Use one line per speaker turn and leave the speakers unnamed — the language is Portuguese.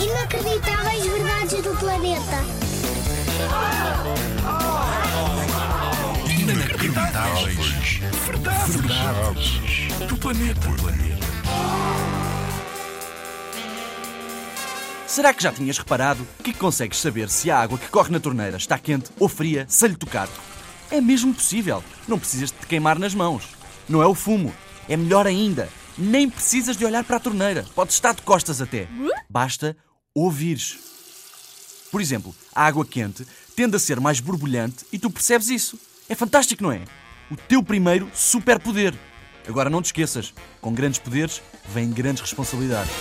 Inacreditáveis verdades do planeta.
Inacreditáveis. Verdades. Verdades. Do planeta.
Será que já tinhas reparado que consegues saber se a água que corre na torneira está quente ou fria sem lhe tocar? É mesmo possível. Não precisas de te queimar nas mãos. Não é o fumo. É melhor ainda. Nem precisas de olhar para a torneira. Podes estar de costas até. Basta ouvires. Por exemplo, a água quente tende a ser mais borbulhante e tu percebes isso. É fantástico, não é? O teu primeiro superpoder. Agora não te esqueças, com grandes poderes vêm grandes responsabilidades.